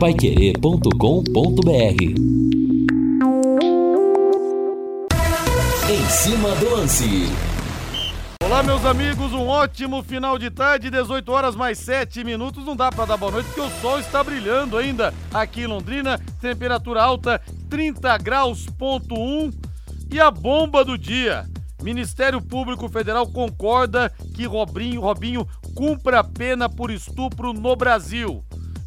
paiquerê.com.br Em cima do lance. Olá, meus amigos, um ótimo final de tarde, 18 horas mais 7 minutos. Não dá para dar boa noite porque o sol está brilhando ainda aqui em Londrina. Temperatura alta, 30 graus, ponto 1. E a bomba do dia. Ministério Público Federal concorda que Robinho, Robinho cumpra pena por estupro no Brasil.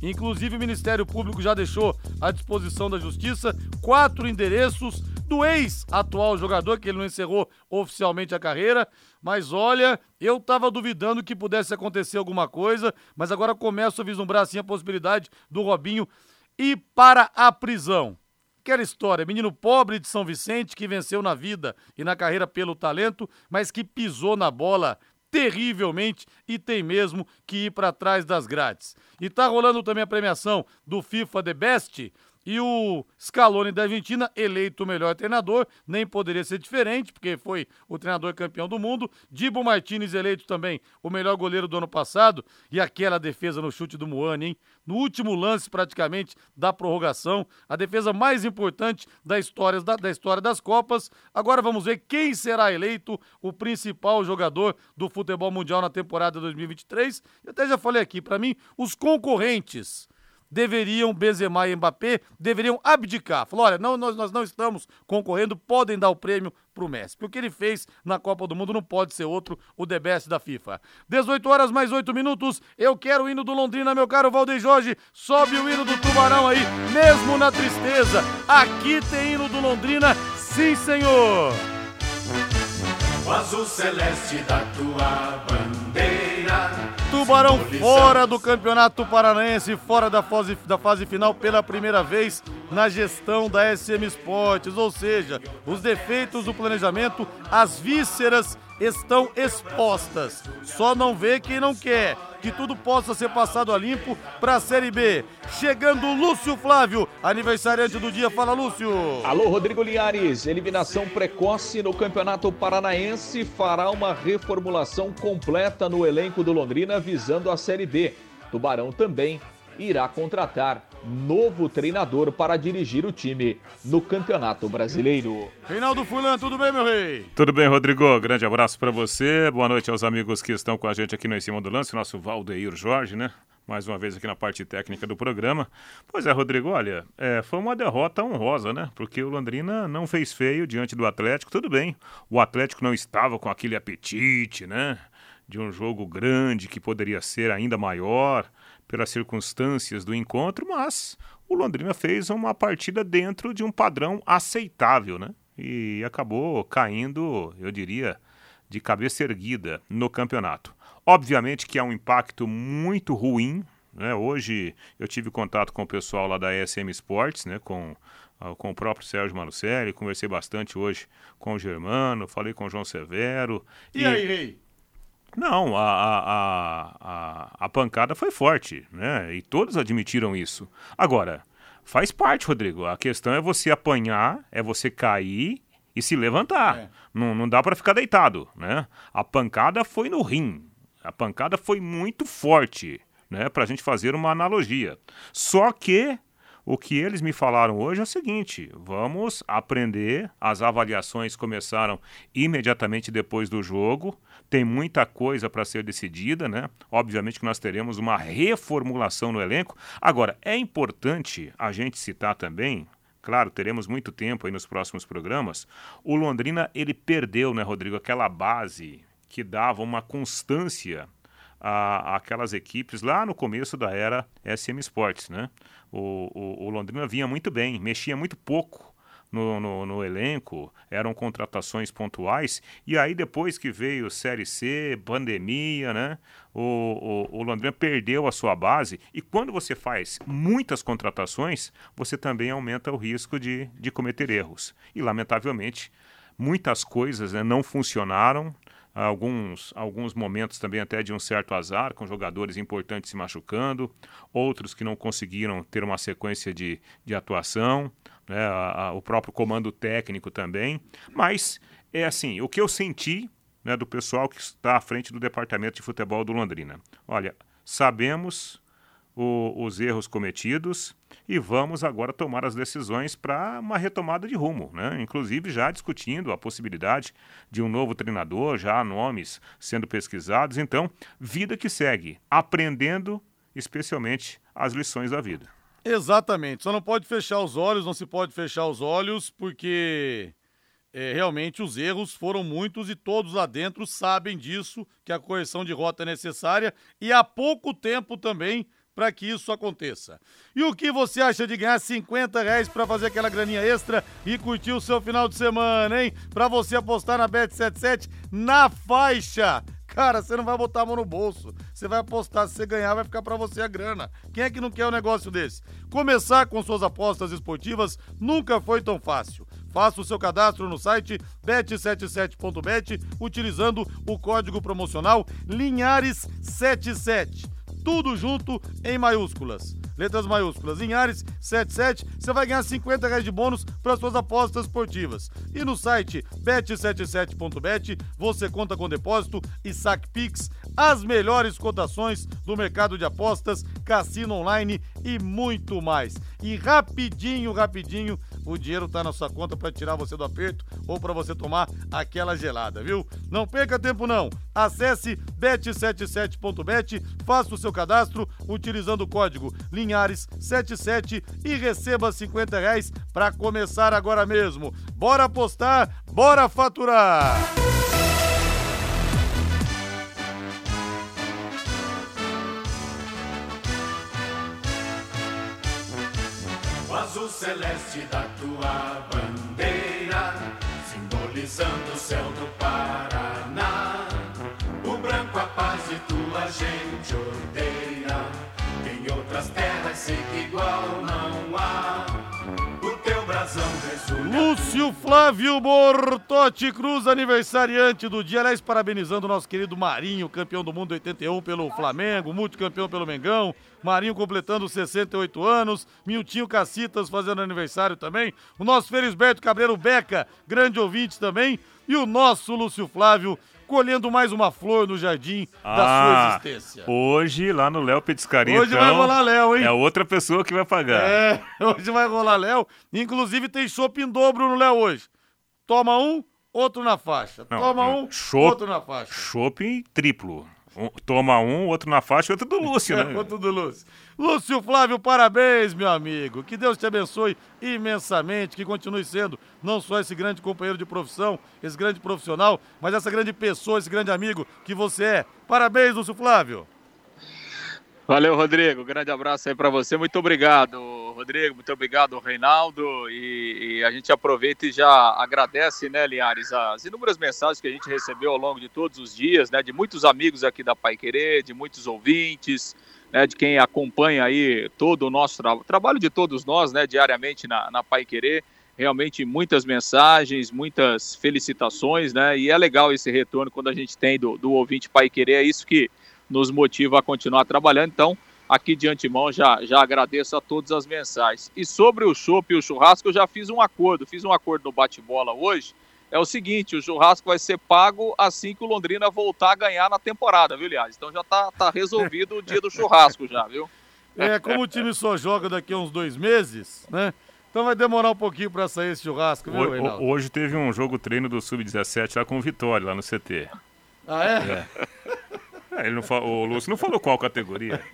Inclusive, o Ministério Público já deixou à disposição da Justiça quatro endereços do ex-atual jogador, que ele não encerrou oficialmente a carreira. Mas olha, eu tava duvidando que pudesse acontecer alguma coisa, mas agora começo a vislumbrar assim a possibilidade do Robinho ir para a prisão. Aquela história, menino pobre de São Vicente que venceu na vida e na carreira pelo talento, mas que pisou na bola terrivelmente e tem mesmo que ir para trás das grades. E tá rolando também a premiação do FIFA The Best, e o Scaloni da Argentina, eleito o melhor treinador, nem poderia ser diferente, porque foi o treinador campeão do mundo. Dibo Martinez eleito também o melhor goleiro do ano passado. E aquela defesa no chute do Moane, hein? No último lance, praticamente, da prorrogação. A defesa mais importante da história, da, da história das Copas. Agora vamos ver quem será eleito o principal jogador do futebol mundial na temporada 2023. Eu até já falei aqui, para mim, os concorrentes deveriam, Benzema e Mbappé, deveriam abdicar. Falou, olha, não, nós, nós não estamos concorrendo, podem dar o prêmio pro Messi. Porque o que ele fez na Copa do Mundo não pode ser outro, o Best da FIFA. 18 horas mais 8 minutos, eu quero o hino do Londrina, meu caro Valdeir Jorge, sobe o hino do Tubarão aí, mesmo na tristeza. Aqui tem hino do Londrina, sim senhor! O azul celeste da tua bandeira Tubarão fora do Campeonato Paranaense, fora da fase, da fase final pela primeira vez na gestão da SM Esportes, ou seja, os defeitos do planejamento, as vísceras estão expostas. Só não vê quem não quer. Que tudo possa ser passado a limpo para a Série B. Chegando Lúcio Flávio, aniversariante do dia. Fala, Lúcio. Alô, Rodrigo Linhares. Eliminação precoce no Campeonato Paranaense fará uma reformulação completa no elenco do Londrina visando a Série B. Tubarão também irá contratar novo treinador para dirigir o time no Campeonato Brasileiro. Reinaldo Fulan, tudo bem, meu rei? Tudo bem, Rodrigo. Grande abraço para você. Boa noite aos amigos que estão com a gente aqui no Em Cima do Lance, nosso Valdeir Jorge, né? Mais uma vez aqui na parte técnica do programa. Pois é, Rodrigo, olha, é, foi uma derrota honrosa, né? Porque o Londrina não fez feio diante do Atlético. Tudo bem, o Atlético não estava com aquele apetite, né? De um jogo grande que poderia ser ainda maior pelas circunstâncias do encontro, mas o Londrina fez uma partida dentro de um padrão aceitável, né? E acabou caindo, eu diria, de cabeça erguida no campeonato. Obviamente que há um impacto muito ruim. Né? Hoje eu tive contato com o pessoal lá da ESM Sports, né? com, uh, com o próprio Sérgio Manucelli, conversei bastante hoje com o Germano, falei com o João Severo. E, e aí, Rei? Não, a, a, a, a, pancada foi forte, né? E todos admitiram isso. Agora, faz parte, Rodrigo. A questão é você apanhar, é você cair e se levantar. É. Não, não dá para ficar deitado, né? A pancada foi no rim. A pancada foi muito forte, né? Para a gente fazer uma analogia. Só que o que eles me falaram hoje é o seguinte: vamos aprender. As avaliações começaram imediatamente depois do jogo. Tem muita coisa para ser decidida, né? Obviamente que nós teremos uma reformulação no elenco. Agora, é importante a gente citar também claro, teremos muito tempo aí nos próximos programas. O Londrina, ele perdeu, né, Rodrigo, aquela base que dava uma constância a, aquelas equipes lá no começo da era SM Sports, né? O, o, o Londrina vinha muito bem, mexia muito pouco no, no, no, elenco, eram contratações pontuais, e aí depois que veio Série C, pandemia, né? O, o, o, Londrina perdeu a sua base, e quando você faz muitas contratações, você também aumenta o risco de, de cometer erros. E, lamentavelmente, muitas coisas né, não funcionaram, alguns, alguns momentos também até de um certo azar, com jogadores importantes se machucando, outros que não conseguiram ter uma sequência de, de atuação, né, a, a, o próprio comando técnico também. Mas é assim, o que eu senti né, do pessoal que está à frente do departamento de futebol do Londrina. Olha, sabemos o, os erros cometidos e vamos agora tomar as decisões para uma retomada de rumo, né? Inclusive já discutindo a possibilidade de um novo treinador, já nomes sendo pesquisados. Então, vida que segue, aprendendo especialmente as lições da vida. Exatamente. Só não pode fechar os olhos, não se pode fechar os olhos, porque é, realmente os erros foram muitos e todos lá dentro sabem disso, que a correção de rota é necessária e há pouco tempo também para que isso aconteça. E o que você acha de ganhar 50 reais para fazer aquela graninha extra e curtir o seu final de semana, hein? Para você apostar na Bet77 na faixa. Cara, você não vai botar a mão no bolso. Você vai apostar, se você ganhar, vai ficar para você a grana. Quem é que não quer um negócio desse? Começar com suas apostas esportivas nunca foi tão fácil. Faça o seu cadastro no site bet77.bet utilizando o código promocional Linhares77 tudo junto em maiúsculas. Letras maiúsculas. Em Ares 77, você vai ganhar 50 reais de bônus para suas apostas esportivas. E no site bet77.bet você conta com depósito e saque Pix, as melhores cotações do mercado de apostas, cassino online e muito mais. E rapidinho, rapidinho, o dinheiro tá na sua conta para tirar você do aperto ou para você tomar aquela gelada, viu? Não perca tempo não. Acesse bet77.bet, faça o seu cadastro utilizando o código Linhares77 e receba 50 reais para começar agora mesmo. Bora apostar, bora faturar! Celeste da tua bandeira, simbolizando o céu do Paraná. O branco a paz e tua gente odeia. Em outras terras sei que igual não há. Lúcio Flávio Bortotti Cruz, aniversariante do dia. Aliás, parabenizando o nosso querido Marinho, campeão do mundo 81 pelo Flamengo, multicampeão pelo Mengão. Marinho completando 68 anos. Miltinho Cacitas fazendo aniversário também. O nosso Felisberto Cabreiro Beca, grande ouvinte também. E o nosso Lúcio Flávio colhendo mais uma flor no jardim da sua existência. Hoje, lá no Léo Petiscaria, Hoje então, vai rolar Léo, hein? é outra pessoa que vai pagar. É, hoje vai rolar Léo. Inclusive tem chopp em dobro no Léo hoje. Toma um, outro na faixa. Não, Toma um, outro na faixa. Shopping triplo. Um- toma um, outro na faixa e outro do Lúcio, É, né? outro do Lúcio. Lúcio Flávio, parabéns, meu amigo. Que Deus te abençoe imensamente, que continue sendo não só esse grande companheiro de profissão, esse grande profissional, mas essa grande pessoa, esse grande amigo que você é. Parabéns, Lúcio Flávio. Valeu, Rodrigo. Grande abraço aí para você. Muito obrigado, Rodrigo. Muito obrigado, Reinaldo. E, e a gente aproveita e já agradece, né, Linhares, as inúmeras mensagens que a gente recebeu ao longo de todos os dias, né, de muitos amigos aqui da Pai Querer, de muitos ouvintes, né, de quem acompanha aí todo o nosso tra trabalho de todos nós, né, diariamente na, na Pai Querer. Realmente muitas mensagens, muitas felicitações, né? E é legal esse retorno quando a gente tem do, do ouvinte Pai Querer. É isso que nos motiva a continuar trabalhando. Então, aqui de antemão, já, já agradeço a todas as mensagens. E sobre o chopp e o churrasco, eu já fiz um acordo. Fiz um acordo no bate-bola hoje. É o seguinte, o churrasco vai ser pago assim que o Londrina voltar a ganhar na temporada, viu, Liaz? Então já tá, tá resolvido o dia do churrasco já, viu? É, como o time só joga daqui a uns dois meses, né? Então vai demorar um pouquinho pra sair esse churrasco, viu, Reinaldo? ho- Hoje teve um jogo treino do Sub-17 lá com o Vitória, lá no CT. Ah, é? É, ele não fa- o Lúcio não falou qual categoria.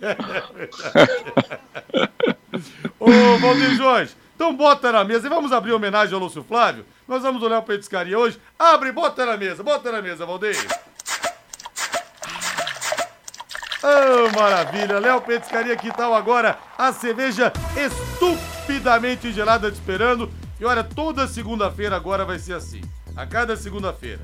Ô, Valdir Jorge, então bota na mesa e vamos abrir homenagem ao Lúcio Flávio. Nós vamos olhar o Petiscaria hoje. Abre, bota na mesa, bota na mesa, Valdir. Oh, maravilha. Léo Petiscaria, que tal agora? A cerveja estupidamente gelada te esperando. E olha, toda segunda-feira agora vai ser assim. A cada segunda-feira.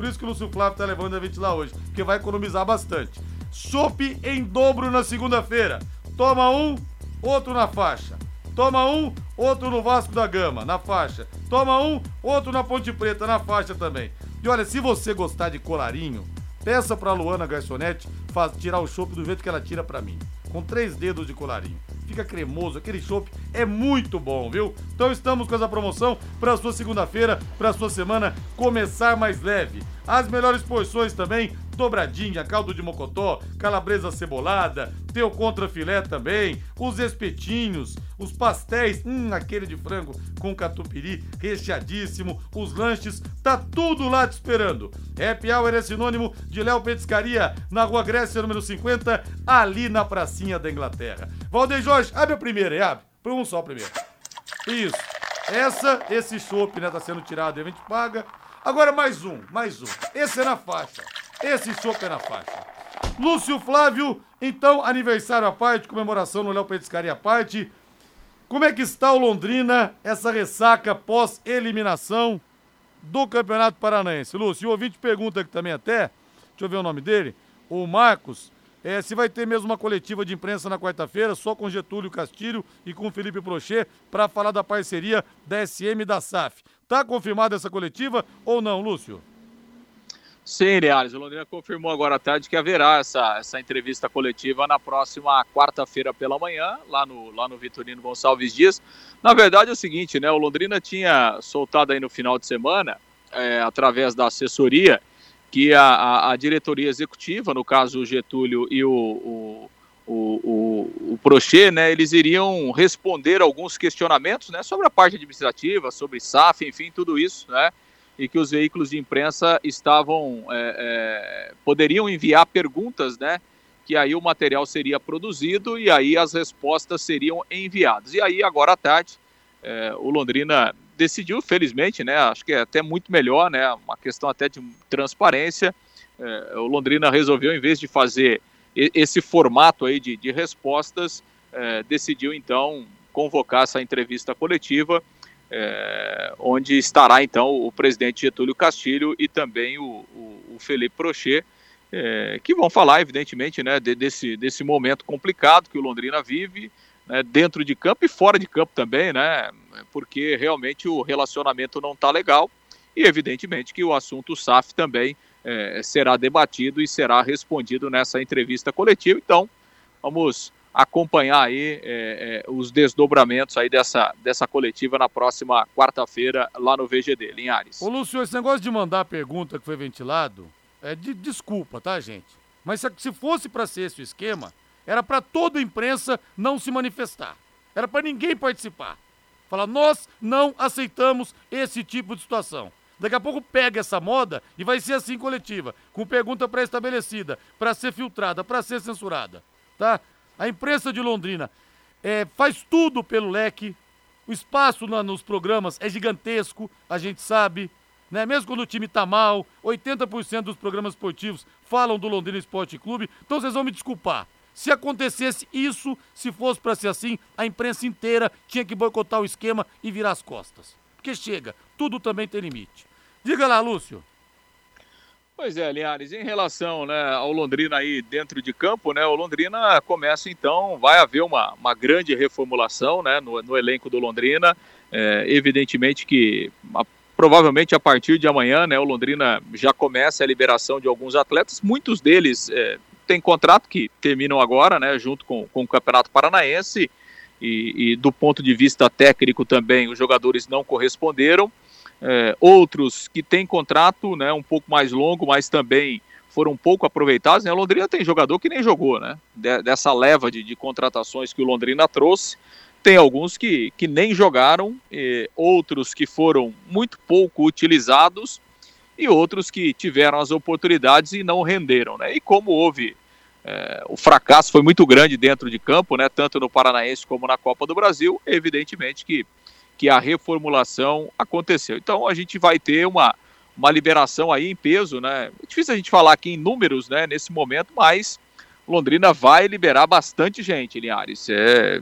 Por isso que o Lúcio Flávio tá levando a gente lá hoje, porque vai economizar bastante. Chopp em dobro na segunda-feira. Toma um, outro na faixa. Toma um, outro no Vasco da Gama, na faixa. Toma um, outro na Ponte Preta, na faixa também. E olha, se você gostar de colarinho, peça pra Luana Garçonete faz, tirar o chopp do jeito que ela tira pra mim. Com três dedos de colarinho. Fica cremoso, aquele chopp é muito bom, viu? Então estamos com essa promoção para sua segunda-feira, para sua semana começar mais leve. As melhores porções também, dobradinha, caldo de mocotó, calabresa cebolada, tem o contrafilé também, os espetinhos, os pastéis, hum, aquele de frango com catupiry recheadíssimo, os lanches, tá tudo lá te esperando. Happy Hour é sinônimo de Léo Petiscaria, na Rua Grécia, número 50, ali na pracinha da Inglaterra. Valdeir Jorge, abre a primeira aí, abre. Põe um só primeiro. Isso. Essa, esse chopp, né, tá sendo tirado e a gente paga. Agora mais um, mais um. Esse é na faixa. Esse chopp é na faixa. Lúcio Flávio, então, aniversário à parte, comemoração no Léo Petiscaria à parte. Como é que está o Londrina, essa ressaca pós-eliminação do Campeonato Paranaense? Lúcio, o ouvinte pergunta aqui também até, deixa eu ver o nome dele, o Marcos, é, se vai ter mesmo uma coletiva de imprensa na quarta-feira, só com Getúlio Castilho e com Felipe Prochet, para falar da parceria da SM e da SAF. Tá confirmada essa coletiva ou não, Lúcio? Sim, Reales. O Londrina confirmou agora à tarde que haverá essa, essa entrevista coletiva na próxima quarta-feira pela manhã, lá no, lá no Vitorino Gonçalves Dias. Na verdade é o seguinte, né? O Londrina tinha soltado aí no final de semana, é, através da assessoria, que a, a, a, diretoria executiva, no caso o Getúlio e o, o, o, o, o Prochet, né, eles iriam responder alguns questionamentos né, sobre a parte administrativa, sobre SAF, enfim, tudo isso, né, e que os veículos de imprensa estavam, é, é, poderiam enviar perguntas, né, que aí o material seria produzido e aí as respostas seriam enviadas. E aí, agora à tarde, é, o Londrina decidiu, felizmente, né? Acho que é até muito melhor, né? Uma questão até de transparência. É, o Londrina resolveu, em vez de fazer esse formato aí de, de respostas, é, decidiu então convocar essa entrevista coletiva, é, onde estará então o presidente Getúlio Castilho e também o, o, o Felipe Prochet, é, que vão falar, evidentemente, né, de, desse, desse momento complicado que o Londrina vive, né, dentro de campo e fora de campo também, né? Porque realmente o relacionamento não está legal e evidentemente que o assunto SAF também é, será debatido e será respondido nessa entrevista coletiva. Então, vamos acompanhar aí é, é, os desdobramentos aí dessa, dessa coletiva na próxima quarta-feira lá no VGD, Linhares. Ô Lúcio, esse negócio de mandar a pergunta que foi ventilado, é de desculpa, tá, gente? Mas se fosse para ser esse o esquema, era para toda a imprensa não se manifestar. Era para ninguém participar. Falar, nós não aceitamos esse tipo de situação. Daqui a pouco pega essa moda e vai ser assim coletiva, com pergunta pré-estabelecida, para ser filtrada, para ser censurada. Tá? A imprensa de Londrina é, faz tudo pelo leque. O espaço na, nos programas é gigantesco, a gente sabe. Né? Mesmo quando o time está mal, 80% dos programas esportivos falam do Londrina Esporte Clube. Então vocês vão me desculpar. Se acontecesse isso, se fosse para ser assim, a imprensa inteira tinha que boicotar o esquema e virar as costas. Porque chega, tudo também tem limite. Diga lá, Lúcio. Pois é, Linhares, em relação né, ao Londrina aí dentro de campo, né, o Londrina começa então, vai haver uma, uma grande reformulação né, no, no elenco do Londrina. É, evidentemente que a, provavelmente a partir de amanhã né, o Londrina já começa a liberação de alguns atletas, muitos deles é, tem contrato que terminam agora, né, junto com, com o Campeonato Paranaense, e, e, do ponto de vista técnico também os jogadores não corresponderam. É, outros que têm contrato né, um pouco mais longo, mas também foram pouco aproveitados. Né? Londrina tem jogador que nem jogou, né? dessa leva de, de contratações que o Londrina trouxe. Tem alguns que, que nem jogaram, outros que foram muito pouco utilizados e outros que tiveram as oportunidades e não renderam. Né? E como houve é, o fracasso foi muito grande dentro de campo, né, tanto no Paranaense como na Copa do Brasil, evidentemente que, que a reformulação aconteceu. Então a gente vai ter uma, uma liberação aí em peso, né? É difícil a gente falar aqui em números, né, nesse momento, mas Londrina vai liberar bastante gente, Linhares. É,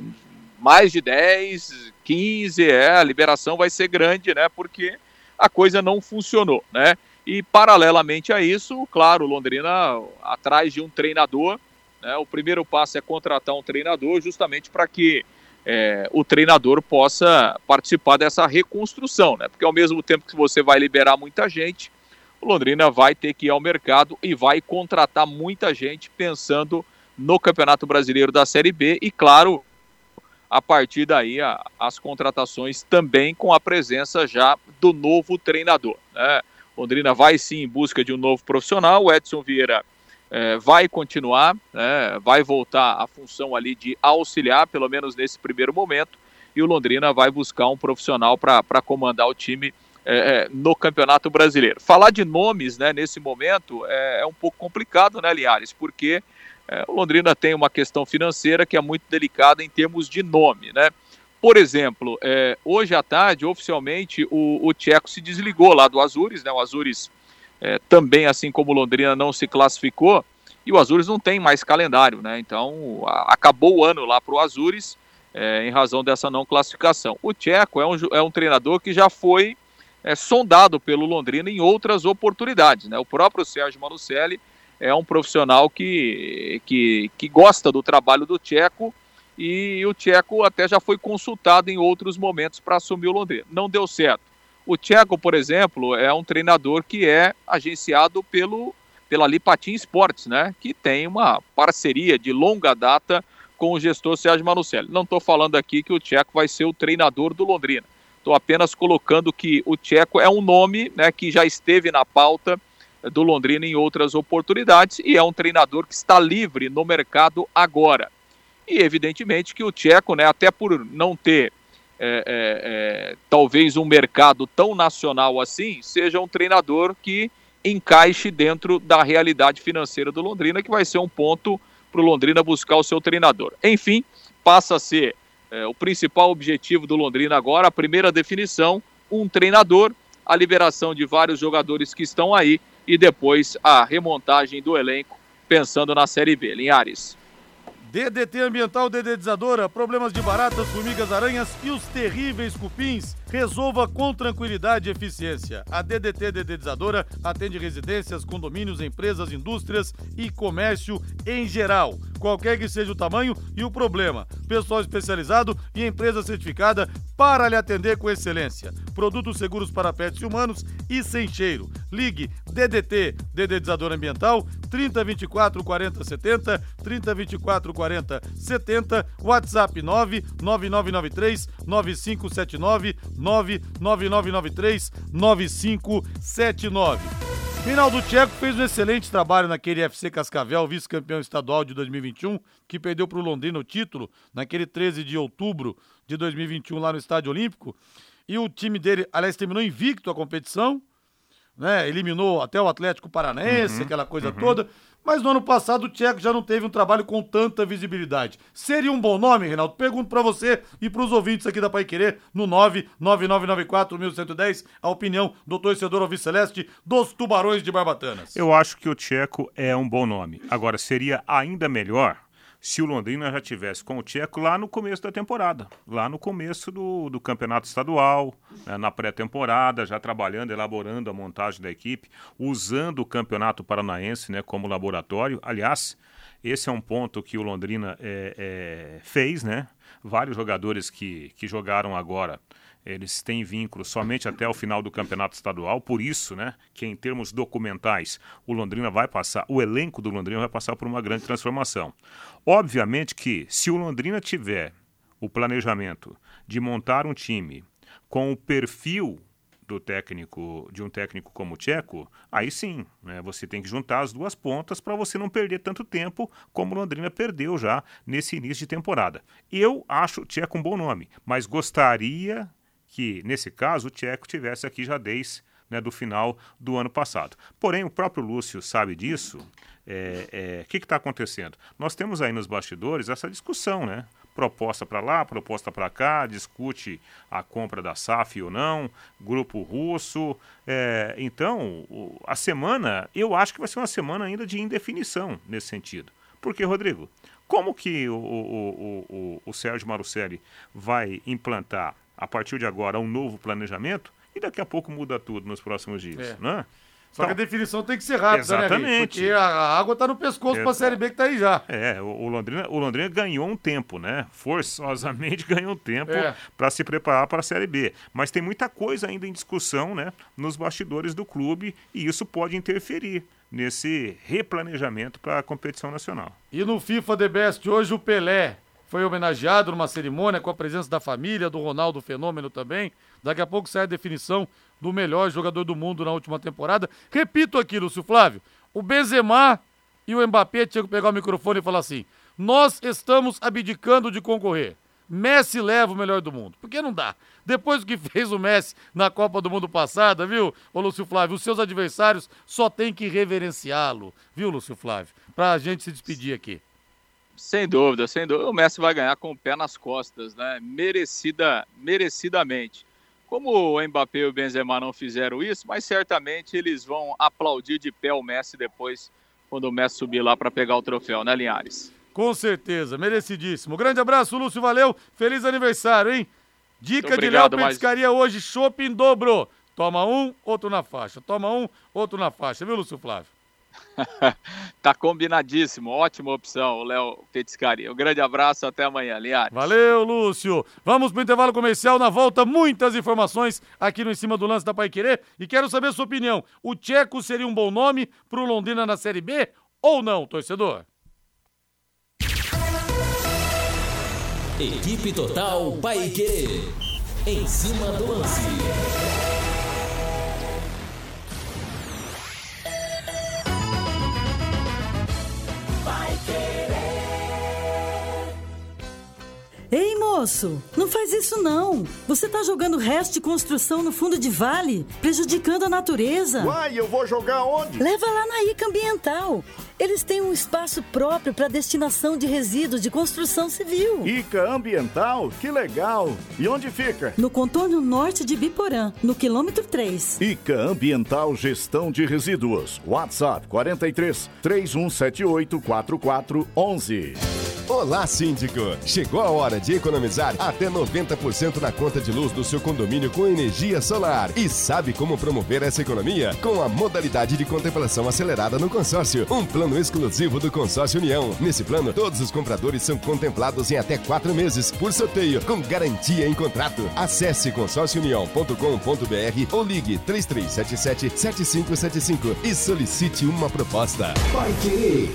mais de 10, 15, é, a liberação vai ser grande, né? Porque a coisa não funcionou, né? E, paralelamente a isso, claro, Londrina atrás de um treinador. Né, o primeiro passo é contratar um treinador, justamente para que é, o treinador possa participar dessa reconstrução. Né, porque, ao mesmo tempo que você vai liberar muita gente, o Londrina vai ter que ir ao mercado e vai contratar muita gente pensando no Campeonato Brasileiro da Série B e, claro, a partir daí a, as contratações também com a presença já do novo treinador. Né? Londrina vai sim em busca de um novo profissional. O Edson Vieira é, vai continuar, né, vai voltar à função ali de auxiliar, pelo menos nesse primeiro momento, e o Londrina vai buscar um profissional para comandar o time é, é, no Campeonato Brasileiro. Falar de nomes né, nesse momento é, é um pouco complicado, né, Liares? Porque é, o Londrina tem uma questão financeira que é muito delicada em termos de nome, né? Por exemplo, é, hoje à tarde, oficialmente, o, o Tcheco se desligou lá do Azures, né? O Azures é, também, assim como Londrina, não se classificou, e o Azures não tem mais calendário, né? Então, a, acabou o ano lá para o Azures, é, em razão dessa não classificação. O Tcheco é um, é um treinador que já foi é, sondado pelo Londrina em outras oportunidades, né? O próprio Sérgio Manucelli é um profissional que, que, que gosta do trabalho do Tcheco, e o Tcheco até já foi consultado em outros momentos para assumir o Londrina. Não deu certo. O Tcheco, por exemplo, é um treinador que é agenciado pelo, pela Lipatin Sports, né? Que tem uma parceria de longa data com o gestor Sérgio Manucelli. Não estou falando aqui que o Tcheco vai ser o treinador do Londrina. Estou apenas colocando que o Tcheco é um nome né, que já esteve na pauta do Londrina em outras oportunidades e é um treinador que está livre no mercado agora. E evidentemente que o Tcheco, né, até por não ter é, é, é, talvez um mercado tão nacional assim, seja um treinador que encaixe dentro da realidade financeira do Londrina, que vai ser um ponto para o Londrina buscar o seu treinador. Enfim, passa a ser é, o principal objetivo do Londrina agora, a primeira definição, um treinador, a liberação de vários jogadores que estão aí e depois a remontagem do elenco pensando na Série B. Linhares. DDT Ambiental Dedetizadora, problemas de baratas, formigas, aranhas e os terríveis cupins. Resolva com tranquilidade e eficiência. A DDT Dedetizadora atende residências, condomínios, empresas, indústrias e comércio em geral. Qualquer que seja o tamanho e o problema. Pessoal especializado e empresa certificada para lhe atender com excelência. Produtos seguros para pets e humanos e sem cheiro. Ligue DDT Dedetizadora Ambiental 3024 40 70 3024 40 70 WhatsApp 99993 9579 99993 9579. Reinaldo Tcheco fez um excelente trabalho naquele FC Cascavel, vice-campeão estadual de 2021, que perdeu para o Londrina o título naquele 13 de outubro de 2021 lá no Estádio Olímpico. E o time dele, aliás, terminou invicto a competição, né? Eliminou até o Atlético Paranaense, uhum, aquela coisa uhum. toda. Mas no ano passado o Tcheco já não teve um trabalho com tanta visibilidade. Seria um bom nome, Reinaldo? Pergunto para você e para os ouvintes aqui da Pai Querer no 999941110, a opinião do torcedor Alviceleste dos Tubarões de Barbatanas. Eu acho que o Tcheco é um bom nome. Agora, seria ainda melhor se o Londrina já tivesse com o Tcheco lá no começo da temporada, lá no começo do, do campeonato estadual, né, na pré-temporada, já trabalhando, elaborando a montagem da equipe, usando o campeonato paranaense né, como laboratório. Aliás, esse é um ponto que o Londrina é, é, fez, né? Vários jogadores que, que jogaram agora eles têm vínculo somente até o final do campeonato estadual, por isso, né, que em termos documentais, o Londrina vai passar, o elenco do Londrina vai passar por uma grande transformação. Obviamente que se o Londrina tiver o planejamento de montar um time com o perfil do técnico, de um técnico como o Tcheco, aí sim, né, você tem que juntar as duas pontas para você não perder tanto tempo como o Londrina perdeu já nesse início de temporada. Eu acho o Tcheco um bom nome, mas gostaria que, nesse caso, o Tcheco tivesse aqui já desde né, do final do ano passado. Porém, o próprio Lúcio sabe disso. O é, é, que está acontecendo? Nós temos aí nos bastidores essa discussão, né? Proposta para lá, proposta para cá, discute a compra da SAF ou não, grupo russo. É, então, a semana, eu acho que vai ser uma semana ainda de indefinição nesse sentido. Porque, Rodrigo, como que o, o, o, o Sérgio Marucelli vai implantar a partir de agora, um novo planejamento e daqui a pouco muda tudo nos próximos dias, é. né? Só então, que a definição tem que ser rápida, né, Exatamente. né, Porque a água está no pescoço para a Série B que está aí já. É, o Londrina, o Londrina ganhou um tempo, né? Forçosamente ganhou um tempo é. para se preparar para a Série B. Mas tem muita coisa ainda em discussão, né? Nos bastidores do clube e isso pode interferir nesse replanejamento para a competição nacional. E no FIFA The Best hoje o Pelé foi homenageado numa cerimônia com a presença da família, do Ronaldo Fenômeno também. Daqui a pouco sai a definição do melhor jogador do mundo na última temporada. Repito aqui, Lúcio Flávio, o Benzema e o Mbappé tinham que pegar o microfone e falar assim: nós estamos abdicando de concorrer. Messi leva o melhor do mundo. Porque não dá. Depois do que fez o Messi na Copa do Mundo passada, viu, ô Lúcio Flávio? Os seus adversários só tem que reverenciá-lo, viu, Lúcio Flávio? Pra gente se despedir aqui. Sem dúvida, sem dúvida. O Messi vai ganhar com o pé nas costas, né? Merecida, merecidamente. Como o Mbappé e o Benzema não fizeram isso, mas certamente eles vão aplaudir de pé o Messi depois, quando o Messi subir lá para pegar o troféu, né, Linhares? Com certeza, merecidíssimo. Grande abraço, Lúcio, valeu. Feliz aniversário, hein? Dica obrigado, de Léo Petiscaria mas... hoje, chopp em dobro. Toma um, outro na faixa. Toma um, outro na faixa, viu, Lúcio Flávio? tá combinadíssimo, ótima opção, Léo Petiscaria. Um grande abraço, até amanhã, Linhares. Valeu, Lúcio. Vamos pro intervalo comercial, na volta muitas informações aqui no Em Cima do Lance da Pai Querer e quero saber sua opinião. O Tcheco seria um bom nome pro Londrina na Série B ou não, torcedor? Equipe Total Paique. Em cima do lance. Ei, moço, não faz isso não. Você tá jogando resto de construção no fundo de vale, prejudicando a natureza. Uai, eu vou jogar onde? Leva lá na ICA Ambiental. Eles têm um espaço próprio para destinação de resíduos de construção civil. ICA Ambiental? Que legal! E onde fica? No contorno norte de Biporã, no quilômetro 3. ICA Ambiental Gestão de Resíduos. WhatsApp 43 3178 4411. Olá, síndico! Chegou a hora de economizar até 90% na conta de luz do seu condomínio com energia solar. E sabe como promover essa economia? Com a modalidade de contemplação acelerada no consórcio, um plano exclusivo do Consórcio União. Nesse plano, todos os compradores são contemplados em até quatro meses, por sorteio, com garantia em contrato. Acesse consórciounião.com.br ou ligue 3377-7575 e solicite uma proposta. Vai querer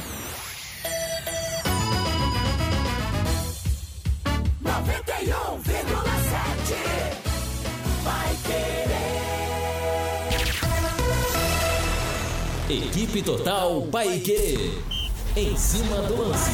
Equipe Total Paique. Em cima do lance.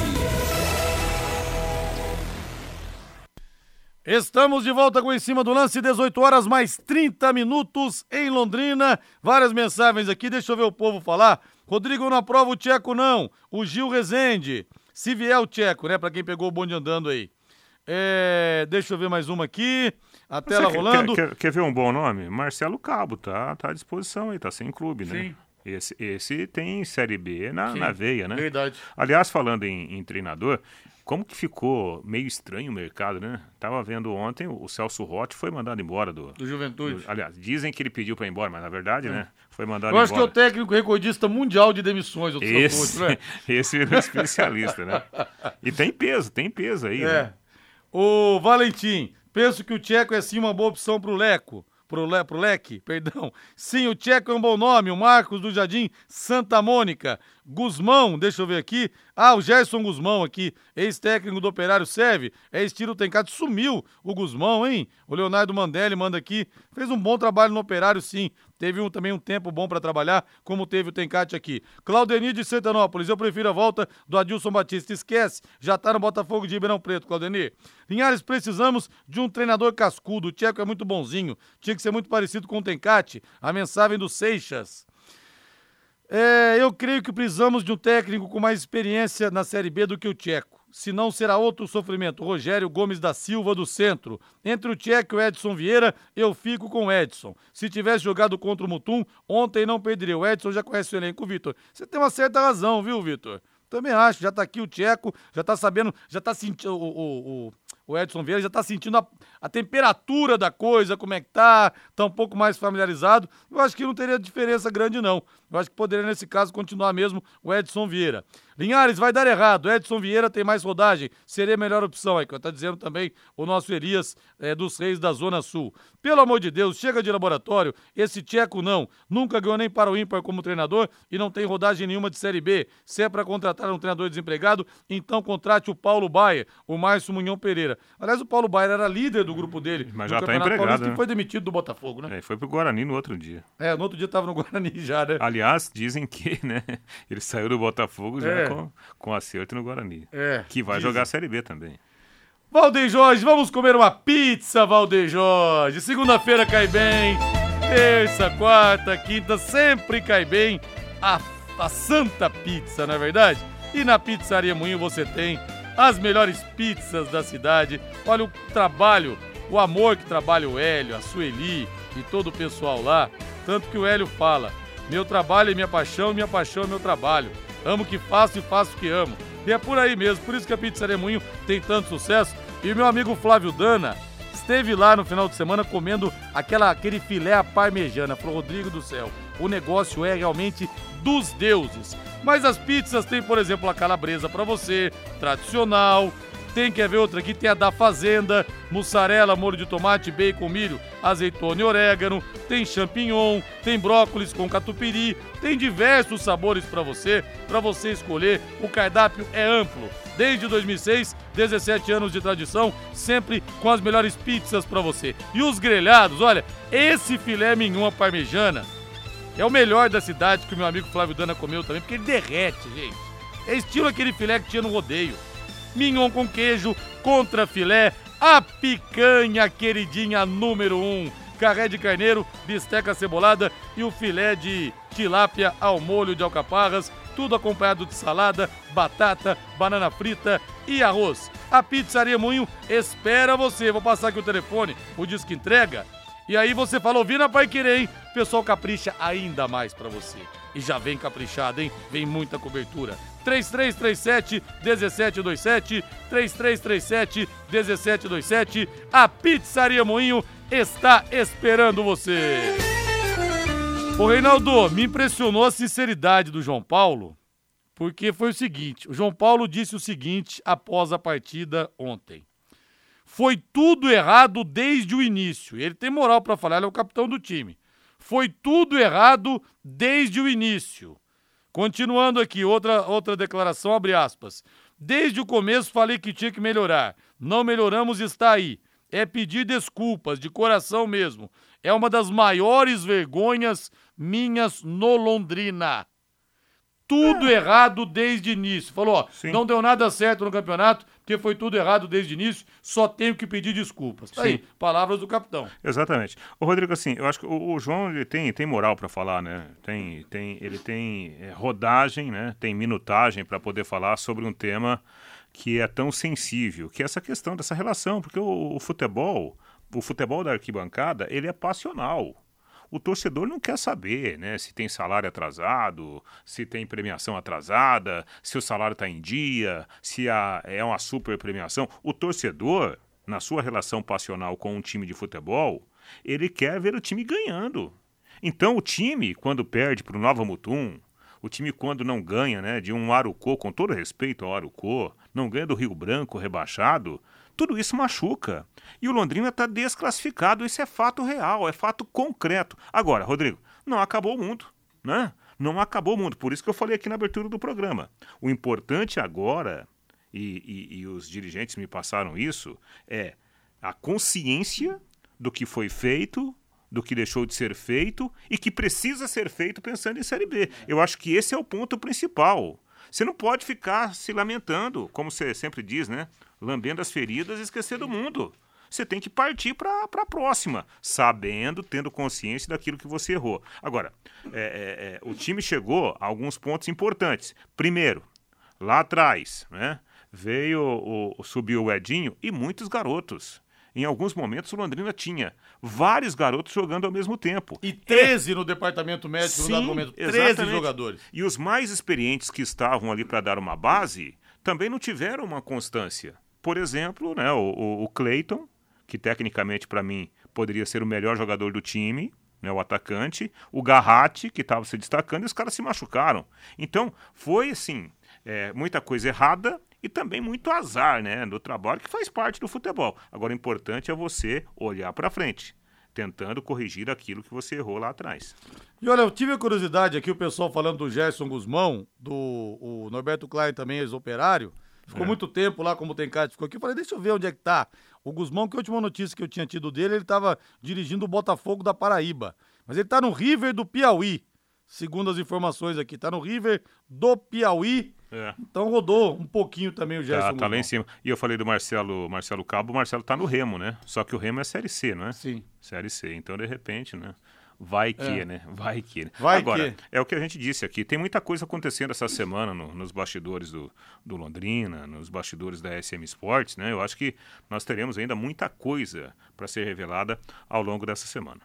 Estamos de volta com Em Cima do Lance, 18 horas mais 30 minutos em Londrina. Várias mensagens aqui, deixa eu ver o povo falar. Rodrigo não aprova o Tcheco, não. O Gil Rezende. Se vier o Tcheco, né? Pra quem pegou o bonde andando aí. É, deixa eu ver mais uma aqui. A tela quer, rolando. Quer, quer, quer, ver um bom nome? Marcelo Cabo, tá, tá à disposição aí, tá sem clube, né? Sim. Esse, esse tem Série B na, Sim, na veia, né? Verdade. Aliás, falando em, em treinador, como que ficou meio estranho o mercado, né? Tava vendo ontem, o Celso Rotti foi mandado embora do... Do Juventude. Do, aliás, dizem que ele pediu para ir embora, mas na verdade, É. né? Foi mandado Eu acho que é embora. o técnico recordista mundial de demissões. o Esse, Rotti, esse é o especialista, né? E tem peso, tem peso aí, é? né? O Valentim, penso que o Tcheco é sim uma boa opção pro Leco. Pro, Le, pro Leque, perdão. Sim, o Tcheco é um bom nome. O Marcos do Jardim Santa Mônica. Guzmão, deixa eu ver aqui. Ah, o Gerson Guzmão aqui, ex-técnico do Operário serve. É estilo Tencate. Sumiu o Guzmão, hein? O Leonardo Mandelli manda aqui. Fez um bom trabalho no Operário, sim. Teve um, também um tempo bom para trabalhar, como teve o Tencate aqui. Claudenir de Sertanópolis, eu prefiro a volta do Adilson Batista. Esquece, já tá no Botafogo de Ribeirão Preto, Claudenir. Linhares, precisamos de um treinador cascudo. O Tcheco é muito bonzinho. Tinha que ser muito parecido com o Tencate. A mensagem do Seixas. É, eu creio que precisamos de um técnico com mais experiência na Série B do que o Tcheco. Senão será outro sofrimento. Rogério Gomes da Silva do Centro. Entre o Tcheco e o Edson Vieira, eu fico com o Edson. Se tivesse jogado contra o Mutum, ontem não perderia. O Edson já conhece o elenco, Vitor. Você tem uma certa razão, viu, Vitor? Também acho. Já tá aqui o Tcheco, já tá sabendo, já tá sentindo. O, o, o Edson Vieira já tá sentindo a, a temperatura da coisa, como é que tá, tá um pouco mais familiarizado. Eu acho que não teria diferença grande, não. Eu acho que poderia, nesse caso, continuar mesmo o Edson Vieira. Linhares, vai dar errado. Edson Vieira tem mais rodagem. Seria a melhor opção aí, que tá dizendo também o nosso Elias é, dos Reis da Zona Sul. Pelo amor de Deus, chega de laboratório. Esse Tcheco não. Nunca ganhou nem para o ímpar como treinador e não tem rodagem nenhuma de Série B. Se é para contratar um treinador desempregado, então contrate o Paulo Baia, o Márcio Munhão Pereira. Aliás, o Paulo Baia era líder do grupo dele. Mas já tá empregado. Paulista, né? foi demitido do Botafogo, né? É, foi pro Guarani no outro dia. É, no outro dia tava no Guarani já, né? Aliás, dizem que, né? Ele saiu do Botafogo já É. com, com acerto no Guarani. É, Que vai dizem. jogar a Série B também. Valdeir Jorge, vamos comer uma pizza, Valdeir Jorge. Segunda-feira cai bem, terça, quarta, quinta, sempre cai bem a, a santa pizza, não é verdade? E na Pizzaria Moinho você tem as melhores pizzas da cidade. Olha o trabalho, o amor que trabalha o Hélio, a Sueli e todo o pessoal lá. Tanto que o Hélio fala: meu trabalho é minha paixão, minha paixão é meu trabalho. Amo o que faço e faço o que amo. E é por aí mesmo, por isso que a Pizzaria Moinho tem tanto sucesso. E meu amigo Flávio Dana esteve lá no final de semana comendo aquela, aquele filé à parmejana. Falou, Rodrigo do céu, o negócio é realmente dos deuses. Mas as pizzas tem, por exemplo, a calabresa para você, tradicional. Tem, quer ver outra aqui? Tem a da Fazenda, mussarela, molho de tomate, bacon, milho, azeitona e orégano. Tem champignon, tem brócolis com catupiry. Tem diversos sabores para você, para você escolher. O cardápio é amplo. Desde 2006, 17 anos de tradição, sempre com as melhores pizzas para você. E os grelhados, olha, esse filé mignon parmejana é o melhor da cidade que o meu amigo Flávio Dana comeu também, porque ele derrete, gente. É estilo aquele filé que tinha no rodeio. Mignon com queijo, contra filé, a picanha queridinha número 1. Um, carré de carneiro, bisteca cebolada e o filé de tilápia ao molho de alcaparras, tudo acompanhado de salada, batata, banana frita e arroz. A Pizzaria Moinho espera você. Vou passar aqui o telefone, o disco entrega. E aí você fala, ouvindo a Pai Querer, hein? O pessoal capricha ainda mais pra você. E já vem caprichado, hein? Vem muita cobertura. 3337 1727 3337 1727 A Pizzaria Moinho está esperando você. Ô Reinaldo, me impressionou a sinceridade do João Paulo, porque foi o seguinte: o João Paulo disse o seguinte após a partida ontem. Foi tudo errado desde o início. Ele tem moral pra falar, ele é o capitão do time. Foi tudo errado desde o início. Continuando aqui, outra, outra declaração, abre aspas. Desde o começo falei que tinha que melhorar. Não melhoramos, está aí. É pedir desculpas, de coração mesmo. É uma das maiores vergonhas minhas no Londrina. Tudo errado desde o início. Falou, ó, não deu nada certo no campeonato, porque foi tudo errado desde o início, só tenho que pedir desculpas. Tá aí, Sim. palavras do capitão. Exatamente. O Rodrigo, assim, eu acho que o, o João ele tem, tem moral para falar, né? Tem, tem, ele tem é, rodagem, né? Tem minutagem para poder falar sobre um tema que é tão sensível, que é essa questão dessa relação, porque o, o futebol, o futebol da arquibancada, ele é passional. O torcedor não quer saber, né? Se tem salário atrasado, se tem premiação atrasada, se o salário está em dia, se a- é uma super premiação. O torcedor, na sua relação passional com um time de futebol, ele quer ver o time ganhando. Então o time, quando perde para o Nova Mutum, o time quando não ganha, né, de um Arucô, com todo respeito ao Arucô, não ganha do Rio Branco rebaixado, tudo isso machuca. E o Londrina está desclassificado, isso é fato real, é fato concreto. Agora, Rodrigo, não acabou o mundo, né? Não acabou o mundo, por isso que eu falei aqui na abertura do programa. O importante agora, e, e- e os dirigentes me passaram isso, é a consciência do que foi feito, do que deixou de ser feito e que precisa ser feito pensando em Série B. Eu acho que esse é o ponto principal. Você não pode ficar se lamentando, como você sempre diz, né? Lambendo as feridas e esquecer do mundo. Você tem que partir para a próxima, sabendo, tendo consciência daquilo que você errou. Agora, é, é, é, o time chegou a alguns pontos importantes. Primeiro, lá atrás, né, veio, o, subiu o Edinho e muitos garotos. Em alguns momentos, o Londrina tinha vários garotos jogando ao mesmo tempo. E 13 é. no departamento médico Sim, no dado momento. 13 exatamente. jogadores. E os mais experientes que estavam ali para dar uma base também não tiveram uma constância. Por exemplo, né, o, o, o Clayton, que tecnicamente para mim poderia ser o melhor jogador do time, né, o atacante, o Garratti, que estava se destacando, e os caras se machucaram. Então, foi assim, é, muita coisa errada e também muito azar, né, do trabalho que faz parte do futebol. Agora, o importante é você olhar para frente, tentando corrigir aquilo que você errou lá atrás. E olha, eu tive a curiosidade aqui, o pessoal falando do Gerson Guzmão, do o Norberto Klein também, ex-operário, ficou é. muito tempo lá como tem cara, ficou aqui, eu falei, deixa eu ver onde é que tá. O Guzmão, que a última notícia que eu tinha tido dele, ele estava dirigindo o Botafogo da Paraíba. Mas ele tá no River do Piauí, segundo as informações aqui, tá no River do Piauí, é. Então rodou um pouquinho também o Gerson. Tá, tá lá em cima. E eu falei do Marcelo, Marcelo Cabo, o Marcelo tá no Remo, né? Só que o Remo é Série C, não é? Sim. Série C. Então, de repente, né? Vai que, é. né? Vai que. Né? Vai Agora, que. é o que a gente disse aqui. Tem muita coisa acontecendo essa semana no, nos bastidores do, do Londrina, nos bastidores da SM Sports, né? Eu acho que nós teremos ainda muita coisa para ser revelada ao longo dessa semana.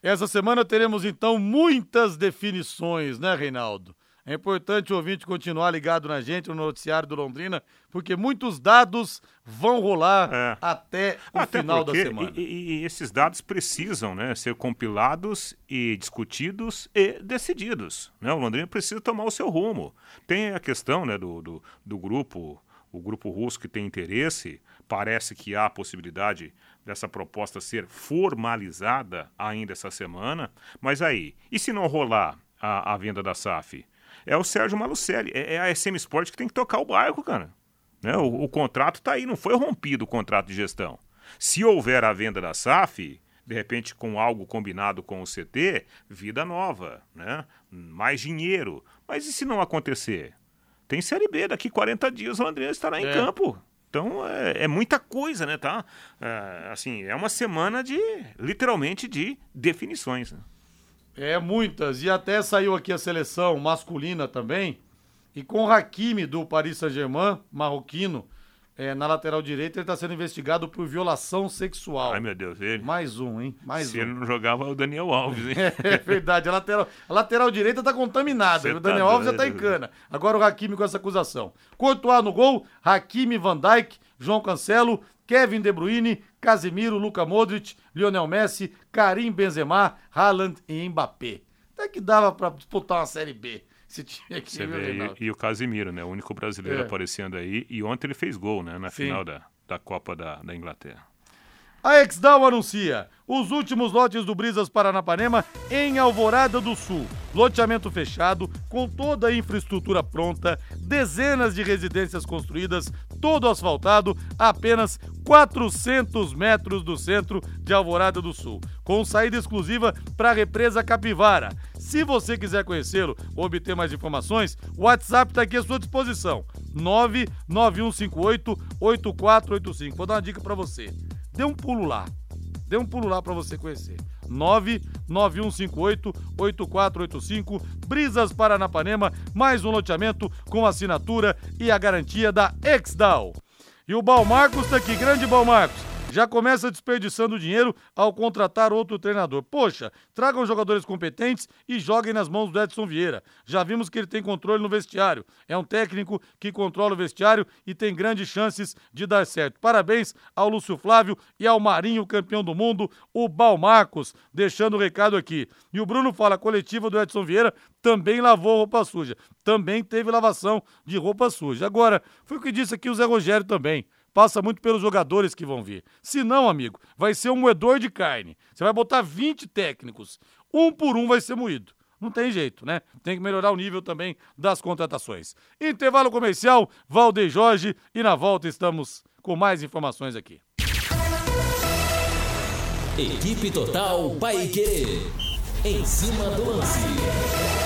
Essa semana teremos então muitas definições, né, Reinaldo? É importante o ouvinte continuar ligado na gente, no noticiário do Londrina, porque muitos dados vão rolar é. até o até final da semana. E, e, esses dados precisam né, ser compilados e discutidos e decididos. Né? O Londrina precisa tomar o seu rumo. Tem a questão né, do, do, do grupo, o grupo russo que tem interesse, parece que há a possibilidade dessa proposta ser formalizada ainda essa semana. Mas aí, e se não rolar a, a venda da SAF? É o Sérgio Malucelli. É, é a SM Sport que tem que tocar o barco, cara. Né? O, o contrato está aí, não foi rompido o contrato de gestão. Se houver a venda da SAF, de repente com algo combinado com o CT, vida nova, né? mais dinheiro. Mas e se não acontecer? Tem Série B, daqui 40 dias o André estará em é. campo. Então é, é, muita coisa, né? Tá? É, assim, é uma semana de, literalmente, de definições. Né? É, muitas. E até saiu aqui a seleção masculina também. E com o Hakimi do Paris Saint-Germain, marroquino, é, na lateral direita, ele está sendo investigado por violação sexual. Ai, meu Deus, ele. Mais um, hein? Mais Se um. ele não jogava, é o Daniel Alves, hein? é, verdade. A lateral, a lateral direita está contaminada. Cê o Daniel tá Alves já está em cana. Agora o Hakimi com essa acusação. Courtois no gol, Hakimi, Van Dijk, João Cancelo, Kevin De Bruyne, Casemiro, Luca Modric, Lionel Messi, Karim Benzema, Haaland e Mbappé. Até que dava para disputar uma Série B. Esse time aqui, Você vê, e, e, o Casemiro, né? O único brasileiro é. aparecendo aí. E ontem ele fez gol, né? Na Sim. final da, da Copa da, da Inglaterra. A Exdal anuncia os últimos lotes do Brisas Paranapanema em Alvorada do Sul. Loteamento fechado, com toda a infraestrutura pronta, dezenas de residências construídas, todo asfaltado, apenas 400 metros do centro de Alvorada do Sul, com saída exclusiva para a represa Capivara. Se você quiser conhecê-lo ou obter mais informações, o WhatsApp está aqui à sua disposição: 99158 8485. Vou dar uma dica para você. Dê um pulo lá. Dê um pulo lá para você conhecer. 99158-8485, Brisas Paranapanema, mais um loteamento com assinatura e a garantia da Exdal. E o Balmarcos tá aqui, grande Balmarcos já começa desperdiçando dinheiro ao contratar outro treinador. Poxa, tragam jogadores competentes e joguem nas mãos do Edson Vieira. Já vimos que ele tem controle no vestiário. É um técnico que controla o vestiário e tem grandes chances de dar certo. Parabéns ao Lúcio Flávio e ao Marinho, campeão do mundo, o Balmarcos, deixando o recado aqui. E o Bruno fala: a coletiva do Edson Vieira também lavou roupa suja. Também teve lavação de roupa suja. Agora, foi o que disse aqui o Zé Rogério também passa muito pelos jogadores que vão vir. Se não, amigo, vai ser um moedor de carne. Você vai botar 20 técnicos, um por um vai ser moído. Não tem jeito, né? Tem que melhorar o nível também das contratações. Intervalo comercial, Valdeir Jorge, e na volta estamos com mais informações aqui. Equipe Total Paique. Em cima do lance.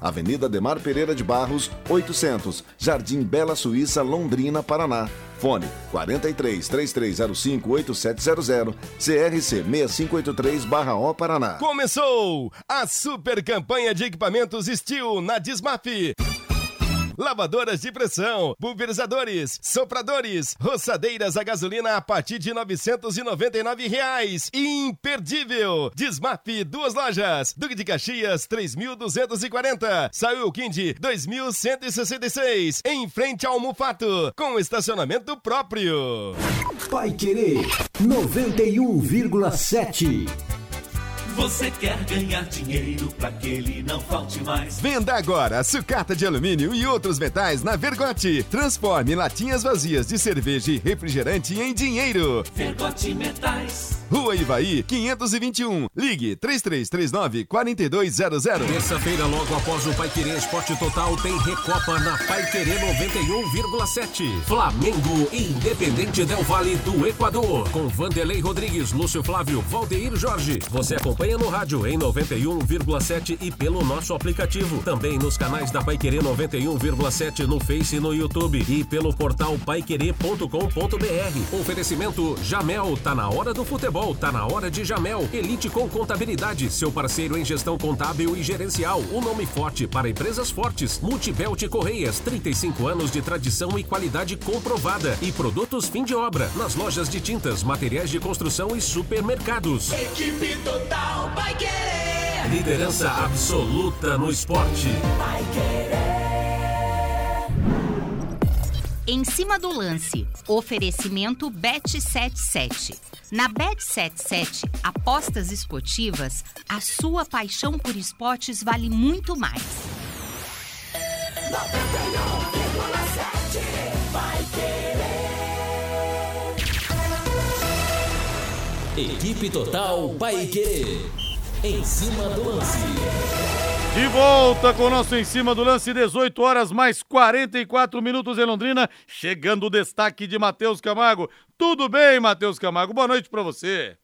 Avenida Demar Pereira de Barros, 800, Jardim Bela Suíça, Londrina, Paraná. Fone 43 3305 8700 CRC 6583/O Paraná. Começou a super campanha de equipamentos Steel na Dismaf lavadoras de pressão, pulverizadores, sopradores, roçadeiras a gasolina a partir de 999 reais. Imperdível! Desmap, duas lojas. Duque de Caxias, 3.240. Saiu Quindi, 2.166. Em frente ao Mufato, com estacionamento próprio. Pai Querer, 91,7. Você quer ganhar dinheiro para que ele não falte mais? Venda agora sucata de alumínio e outros metais na Vergote. Transforme latinhas vazias de cerveja e refrigerante em dinheiro. Vergote Metais. Rua Ivaí, 521. Ligue 3339 4200. Terça-feira, logo após o Pai Querer Esporte Total, tem Recopa na Pai Querer 91,7. Flamengo Independente Del Vale do Equador. Com Vanderlei Rodrigues, Lúcio Flávio, Valdeir Jorge. Você acompanha no rádio em 91,7 e pelo nosso aplicativo. Também nos canais da Pai Querer 91,7 no Face e no YouTube. E pelo portal paiquerer.com.br. Oferecimento Jamel, tá na hora do futebol. Tá na hora de Jamel. Elite com Contabilidade, seu parceiro em gestão contábil e gerencial. O nome forte para empresas fortes. Multibelt Correias, 35 anos de tradição e qualidade comprovada. E produtos fim de obra. Nas lojas de tintas, materiais de construção e supermercados. Equipe total vai querer. Liderança absoluta no esporte. Vai querer. Em cima do lance, oferecimento Bet77. Na Bet77, apostas esportivas, a sua paixão por esportes vale muito mais. 91,7 vai querer. Equipe Total Paique. Em cima do lance. De volta com o nosso Em Cima do Lance, 18 horas mais 44 minutos em Londrina. Chegando o destaque de Matheus Camargo. Tudo bem, Matheus Camargo? Boa noite pra você.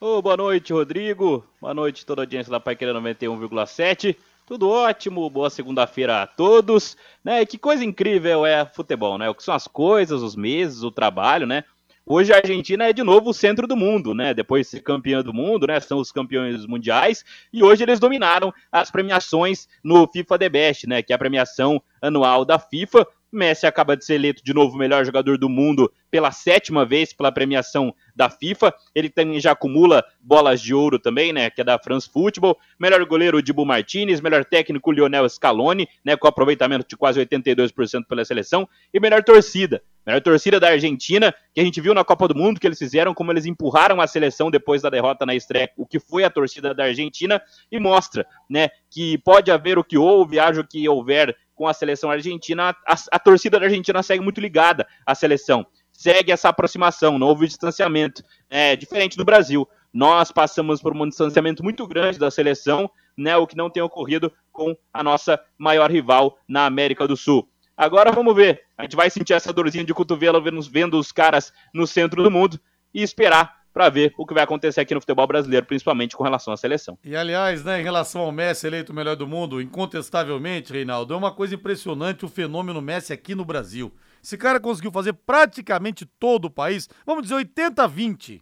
Ô, boa noite, Rodrigo. Boa noite, toda a audiência da Paiqueira 91,7. Tudo ótimo, boa segunda-feira a todos. Né? E que coisa incrível é futebol, né? O que são as coisas, os meses, o trabalho, né? Hoje a Argentina é de novo o centro do mundo, né? Depois de ser campeã do mundo, né? São os campeões mundiais. E hoje eles dominaram as premiações no FIFA The Best, né? Que é a premiação anual da FIFA. Messi acaba de ser eleito de novo o melhor jogador do mundo pela sétima vez pela premiação da FIFA. Ele também já acumula bolas de ouro também, né? Que é da France Football. Melhor goleiro, Dibu Martinez. Melhor técnico, Lionel Scaloni, né? Com aproveitamento de quase 82% pela seleção. E melhor torcida. Melhor torcida da Argentina, que a gente viu na Copa do Mundo, que eles fizeram, como eles empurraram a seleção depois da derrota na estreia, o que foi a torcida da Argentina, e mostra, né, que pode haver o que houve, haja o que houver com a seleção argentina, a, a torcida da Argentina segue muito ligada à seleção. Segue essa aproximação, não houve distanciamento. É diferente do Brasil. Nós passamos por um distanciamento muito grande da seleção, né, o que não tem ocorrido com a nossa maior rival na América do Sul. Agora vamos ver. A gente vai sentir essa dorzinha de cotovelo vendo, os caras no centro do mundo e esperar para ver o que vai acontecer aqui no futebol brasileiro, principalmente com relação à seleção. E aliás, né, em relação ao Messi eleito o melhor do mundo, incontestavelmente, Reinaldo, é uma coisa impressionante o fenômeno Messi aqui no Brasil. Esse cara conseguiu fazer praticamente todo o país, vamos dizer 80-20.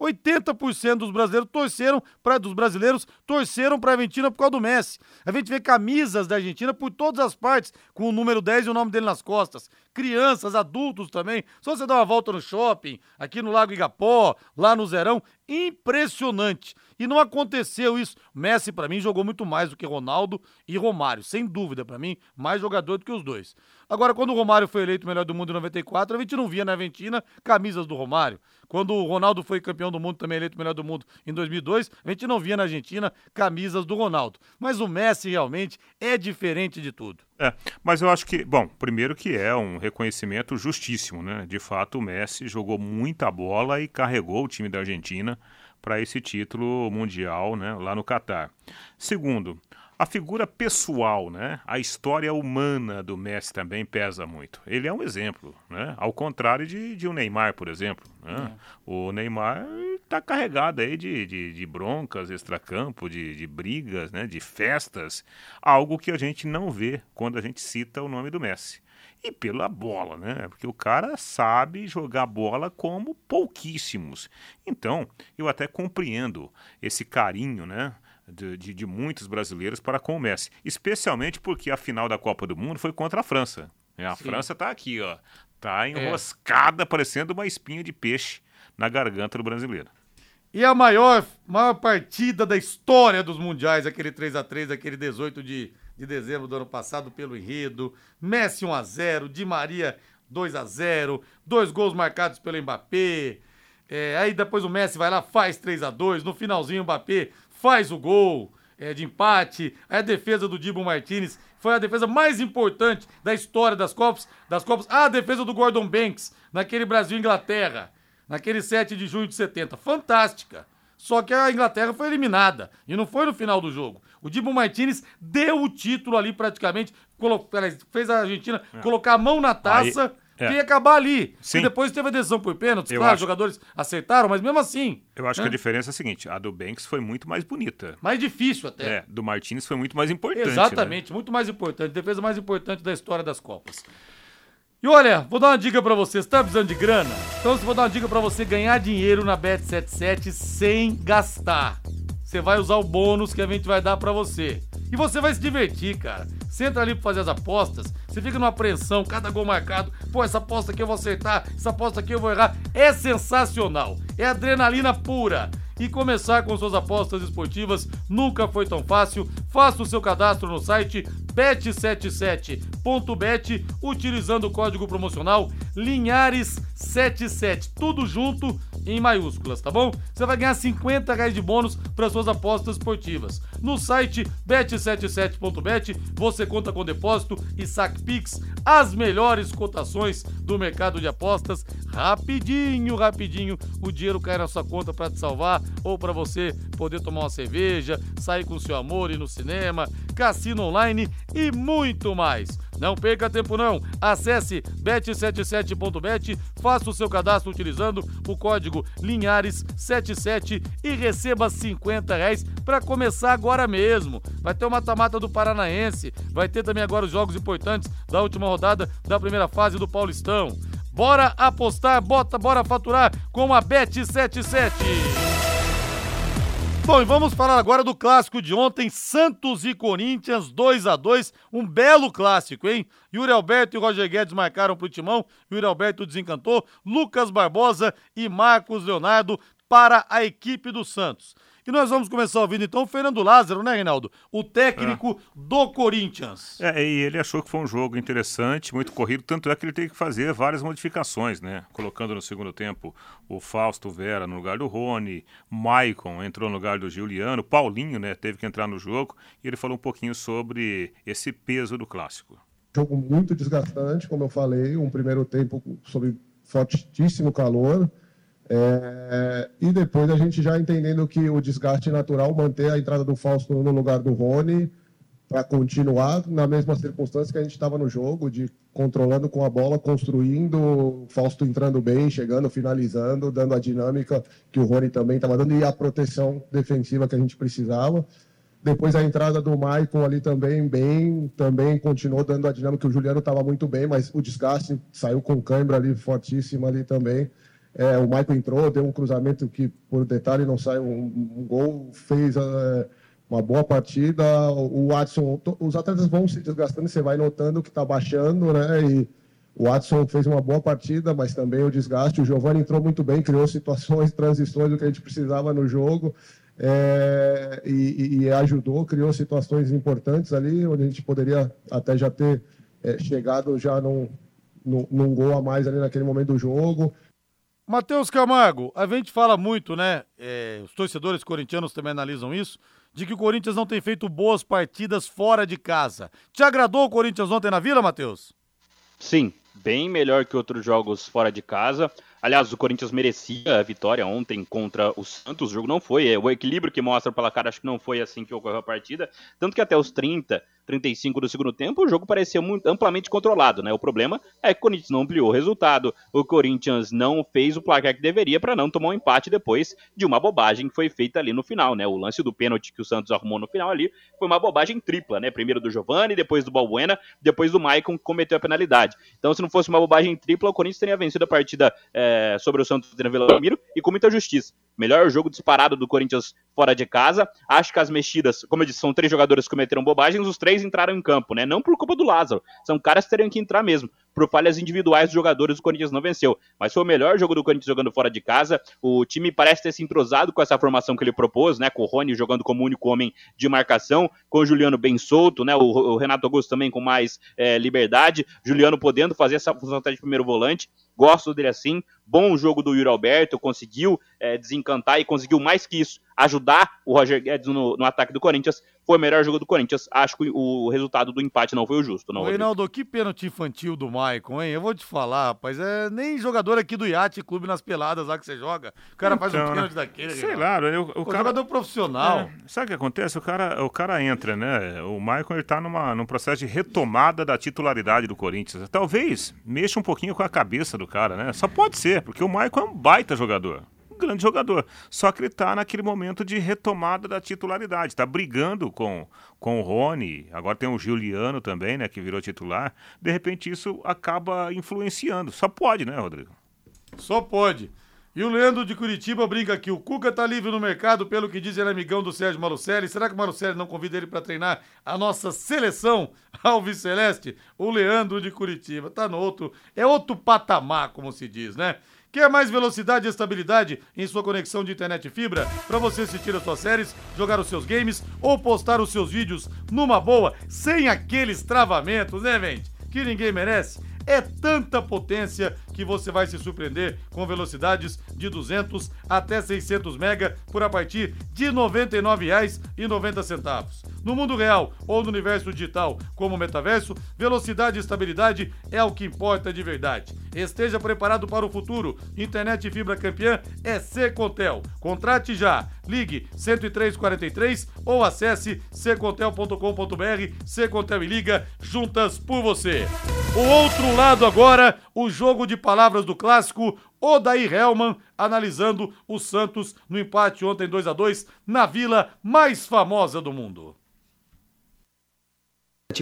80% dos brasileiros torceram para dos brasileiros torceram para a Argentina por causa do Messi. A gente vê camisas da Argentina por todas as partes com o número 10 e o nome dele nas costas. Crianças, adultos também. Só você dar uma volta no shopping, aqui no Lago Igapó, lá no Zerão, impressionante. E não aconteceu isso. Messi para mim jogou muito mais do que Ronaldo e Romário, sem dúvida para mim, mais jogador do que os dois. Agora quando o Romário foi eleito melhor do mundo em 94, a gente não via na Argentina camisas do Romário. Quando o Ronaldo foi campeão do mundo, também eleito melhor do mundo em 2002, a gente não via na Argentina camisas do Ronaldo. Mas o Messi realmente é diferente de tudo. É, mas eu acho que, bom, primeiro que é um reconhecimento justíssimo, né? De fato, o Messi jogou muita bola e carregou o time da Argentina para esse título mundial, né, lá no Catar. Segundo, a figura pessoal, né? A história humana do Messi também pesa muito. Ele é um exemplo, né? Ao contrário de, de um Neymar, por exemplo. Né? É. O Neymar está carregado aí de, de, de broncas extracampo, de, de brigas, né? De festas, algo que a gente não vê quando a gente cita o nome do Messi. E pela bola, né? Porque o cara sabe jogar bola como pouquíssimos. Então, eu até compreendo esse carinho, né? De, de, de, muitos brasileiros para com o Messi. Especialmente porque a final da Copa do Mundo foi contra a França. É, a Sim. França está aqui, ó. Tá enroscada, é. parecendo uma espinha de peixe na garganta do brasileiro. E a maior, maior partida da história dos mundiais, aquele 3 a 3 aquele 18 de, de dezembro do ano passado, pelo enredo. Messi 1 a 0 Di Maria 2 a 0 dois gols marcados pelo Mbappé. É, aí depois o Messi vai lá, faz 3 a 2 No finalzinho, o Mbappé faz o gol é, de empate. A defesa do Dibo Martinez foi a defesa mais importante da história das Copas. Das Copas. A defesa do Gordon Banks naquele Brasil-Inglaterra, naquele 7 de junho de 70. Fantástica. Só que a Inglaterra foi eliminada e não foi no final do jogo. O Dibo Martinez deu o título ali praticamente, fez a Argentina é. colocar a mão na taça. Aí é. que ia acabar ali. Sim. E depois teve a decisão por pênaltis, eu claro, acho... os jogadores acertaram, mas mesmo assim. Eu acho né? que a diferença é a seguinte: a do Banks foi muito mais bonita. Mais difícil até. É, do Martinez foi muito mais importante. Exatamente, né? muito mais importante. Defesa mais importante da história das Copas. E olha, vou dar uma dica para você. Você tá precisando de grana? Então, vou dar uma dica para você ganhar dinheiro na Bet77 sem gastar. Você vai usar o bônus que a gente vai dar para você. E você vai se divertir, cara. Você entra ali pra fazer as apostas, você fica numa apreensão, cada gol marcado. Pô, essa aposta aqui eu vou acertar, essa aposta aqui eu vou errar. É sensacional. É adrenalina pura. E começar com suas apostas esportivas nunca foi tão fácil. Faça o seu cadastro no site bet77.bet utilizando o código promocional Linhares77. Tudo junto em maiúsculas, tá bom? Você vai ganhar 50 reais de bônus para suas apostas esportivas. No site bet77.bet você conta com depósito e saque Pix, as melhores cotações do mercado de apostas. Rapidinho, rapidinho, o dinheiro cai na sua conta para te salvar ou para você poder tomar uma cerveja, sair com seu amor e no cinema, cassino online e muito mais. Não perca tempo não. Acesse bet77.bet, faça o seu cadastro utilizando o código Linhares77 e receba 50 reais para começar agora mesmo. Vai ter o mata-mata do Paranaense, vai ter também agora os jogos importantes da última rodada da primeira fase do Paulistão. Bora apostar, bota, bora faturar com a Bet77. Bom, e vamos falar agora do clássico de ontem, Santos e Corinthians 2 a 2 um belo clássico, hein? Yuri Alberto e Roger Guedes marcaram pro Timão, Yuri Alberto desencantou, Lucas Barbosa e Marcos Leonardo para a equipe do Santos. E nós vamos começar ouvindo então o Fernando Lázaro, né, Reinaldo? O técnico é. do Corinthians. É, e ele achou que foi um jogo interessante, muito corrido, tanto é que ele teve que fazer várias modificações, né? Colocando no segundo tempo o Fausto Vera no lugar do Rony, Maicon entrou no lugar do Juliano, Paulinho, né, teve que entrar no jogo, e ele falou um pouquinho sobre esse peso do clássico. Jogo muito desgastante, como eu falei, um primeiro tempo sob fortíssimo calor. É, e depois a gente já entendendo que o desgaste natural manter a entrada do Fausto no lugar do Rony para continuar na mesma circunstância que a gente estava no jogo, de controlando com a bola, construindo, Fausto entrando bem, chegando, finalizando, dando a dinâmica que o Rony também estava dando e a proteção defensiva que a gente precisava. Depois a entrada do Maicon ali também bem, também continuou dando a dinâmica. O Juliano estava muito bem, mas o desgaste saiu com cãibra ali fortíssimo ali também. É, o Michael entrou, deu um cruzamento que, por detalhe, não sai um, um gol, fez é, uma boa partida. O Watson, os atletas vão se desgastando, você vai notando que está baixando, né? E o Watson fez uma boa partida, mas também o desgaste. O Giovanni entrou muito bem, criou situações, transições do que a gente precisava no jogo. É, e, e, ajudou, criou situações importantes ali, onde a gente poderia até já ter é, chegado já num, num, num gol a mais ali naquele momento do jogo. Matheus Camargo, a gente fala muito, né? é, os torcedores corintianos também analisam isso, de que o Corinthians não tem feito boas partidas fora de casa. Te agradou o Corinthians ontem na Vila, Matheus? Sim, bem melhor que outros jogos fora de casa. Aliás, o Corinthians merecia a vitória ontem contra o Santos. O jogo não foi. É, o equilíbrio que mostra pela cara, acho que não foi assim que ocorreu a partida. Tanto que até os 30, 35 do segundo tempo, o jogo parecia muito amplamente controlado, né? O problema é que o Corinthians não ampliou o resultado, o Corinthians não fez o placar que deveria para não tomar um empate depois de uma bobagem que foi feita ali no final, né? O lance do pênalti que o Santos arrumou no final ali foi uma bobagem tripla, né? Primeiro do Giovani, depois do Balbuena, depois do Maicon que cometeu a penalidade. Então, se não fosse uma bobagem tripla, o Corinthians teria vencido a partida é, sobre o Santos na Vila Belmiro e com muita justiça. Melhor jogo disparado do Corinthians fora de casa. Acho que as mexidas, como eu disse, são três jogadores que cometeram bobagens, os três entraram em campo, né? Não por culpa do Lázaro. São caras que teriam que entrar mesmo. Por falhas individuais dos jogadores, o Corinthians não venceu. Mas foi o melhor jogo do Corinthians jogando fora de casa. O time parece ter se entrosado com essa formação que ele propôs, né? Com o Rony jogando como único homem de marcação, com o Juliano bem solto, né? O, o Renato Augusto também com mais é, liberdade. Juliano podendo fazer essa função até de primeiro volante. Gosto dele assim. Bom jogo do Yuri Alberto, conseguiu é, desencantar e conseguiu mais que isso, ajudar o Roger Guedes no, no, ataque do Corinthians. Foi o melhor jogo do Corinthians. Acho que o resultado do empate não foi o justo. Não, Reinaldo, que pênalti infantil do Maicon, hein? Eu vou te falar, rapaz. É nem jogador aqui do Iate Clube nas peladas lá que você joga. O cara então, faz um então, pênalti né? daquele. Sei lá, o, o, o cara... jogador profissional. É, sabe o que acontece? O cara, o cara entra, né? O Maicon ele tá numa, num processo de retomada da titularidade do Corinthians. Talvez mexa um pouquinho com a cabeça do cara, né? Só pode ser, porque o Maicon é um baita jogador um grande jogador. Só que ele está naquele momento de retomada da titularidade. Está brigando com, com o Rony, agora tem o Juliano também, né, que virou titular. De repente isso acaba influenciando. Só pode, né, Rodrigo? Só pode. E o Leandro de Curitiba brinca aqui. O Cuca tá livre no mercado, pelo que diz ele é amigão do Sérgio Malucelli. Será que o Malucelli não convida ele para treinar a nossa seleção Alves Celeste? O Leandro de Curitiba. Tá no outro. É outro patamar, como se diz, né? Quer mais velocidade e estabilidade em sua conexão de internet fibra para você assistir as suas séries, jogar os seus games ou postar os seus vídeos numa boa, sem aqueles travamentos, né, gente? Que ninguém merece. É tanta potência que você vai se surpreender com velocidades de 200 até 600 mega por a partir de R$ 99,90. No mundo real ou no universo digital, como o metaverso, velocidade e estabilidade é o que importa de verdade. Esteja preparado para o futuro. Internet fibra campeã é Secontel. Contrate já. Ligue 10343 ou acesse secontel.com.br. Secontel e liga juntas por você. O outro lado agora, o jogo de palavras do clássico, Odair Helman analisando o Santos no empate ontem 2 a 2 na vila mais famosa do mundo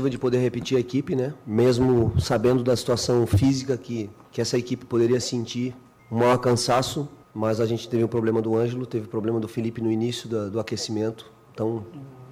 de poder repetir a equipe, né? Mesmo sabendo da situação física que, que essa equipe poderia sentir, um maior cansaço, mas a gente teve o problema do Ângelo, teve o problema do Felipe no início do, do aquecimento, então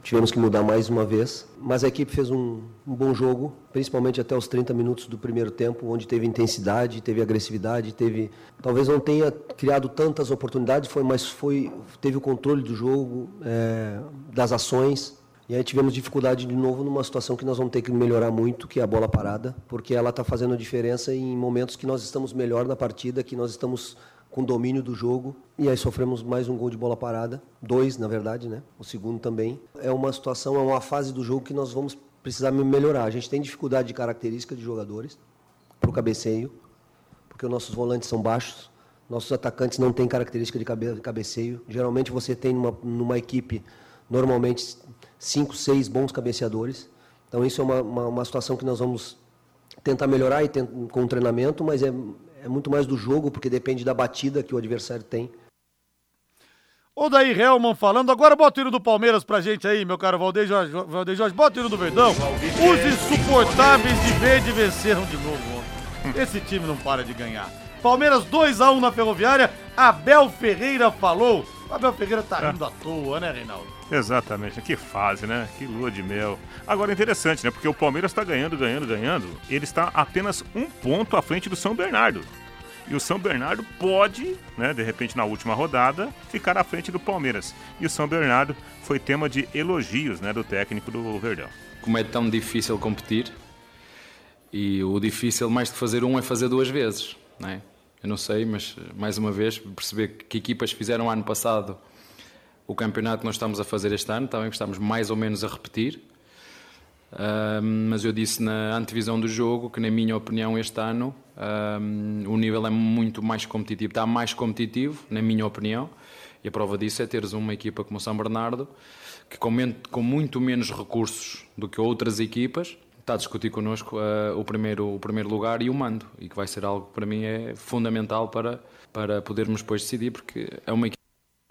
tivemos que mudar mais uma vez. Mas a equipe fez um, um, bom jogo, principalmente até os 30 minutos do primeiro tempo, onde teve intensidade, teve agressividade, teve talvez não tenha criado tantas oportunidades, foi, mas foi teve o controle do jogo, é, das ações. E aí tivemos dificuldade de novo numa situação que nós vamos ter que melhorar muito, que é a bola parada, porque ela está fazendo diferença em momentos que nós estamos melhor na partida, que nós estamos com domínio do jogo. E aí sofremos mais um gol de bola parada, dois na verdade, né? O segundo também. É uma situação, é uma fase do jogo que nós vamos precisar melhorar. A gente tem dificuldade de característica de jogadores para o cabeceio, porque os nossos volantes são baixos, nossos atacantes não têm característica de cabeceio. Geralmente você tem numa, numa equipe normalmente cinco, seis bons cabeceadores. Então isso é uma, uma, uma situação que nós vamos tentar melhorar e com o treinamento, mas é, é muito mais do jogo, porque depende da batida que o adversário tem. O daí Helman falando, agora bota o hino do Palmeiras pra gente aí, meu caro Valdeir Jorge, Valdeir Jorge bota o hino do Verdão. Os insuportáveis de verde venceram de novo ontem. Esse time não para de ganhar. Palmeiras 2 a 1 na Ferroviária, Abel Ferreira falou. Abel Ferreira tá rindo à toa, né, Reinaldo? Exatamente, que fase, né? Que lua de mel. Agora interessante, né? Porque o Palmeiras está ganhando, ganhando, ganhando. Ele está apenas um ponto à frente do São Bernardo. E o São Bernardo pode, né, de repente na última rodada, ficar à frente do Palmeiras. E o São Bernardo foi tema de elogios, né, do técnico do Verdão. Como é tão difícil competir, e o difícil mais que fazer um é fazer duas vezes, né? eu não sei, mas mais uma vez, perceber que equipas fizeram ano passado o campeonato que nós estamos a fazer este ano, também estamos mais ou menos a repetir. Um, mas eu disse na antevisão do jogo que, na minha opinião, este ano um, o nível é muito mais competitivo, está mais competitivo, na minha opinião, e a prova disso é teres uma equipa como o São Bernardo, que com, com muito menos recursos do que outras equipas, está a discutir connosco uh, o, primeiro, o primeiro lugar e o mando, e que vai ser algo que para mim é fundamental para, para podermos depois decidir, porque é uma equipa.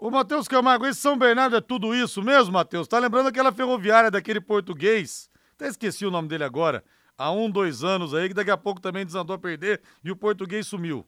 Ô, Matheus Camargo, esse São Bernardo é tudo isso mesmo, Matheus? Tá lembrando aquela ferroviária daquele português? Até esqueci o nome dele agora. Há um, dois anos aí, que daqui a pouco também desandou a perder e o português sumiu.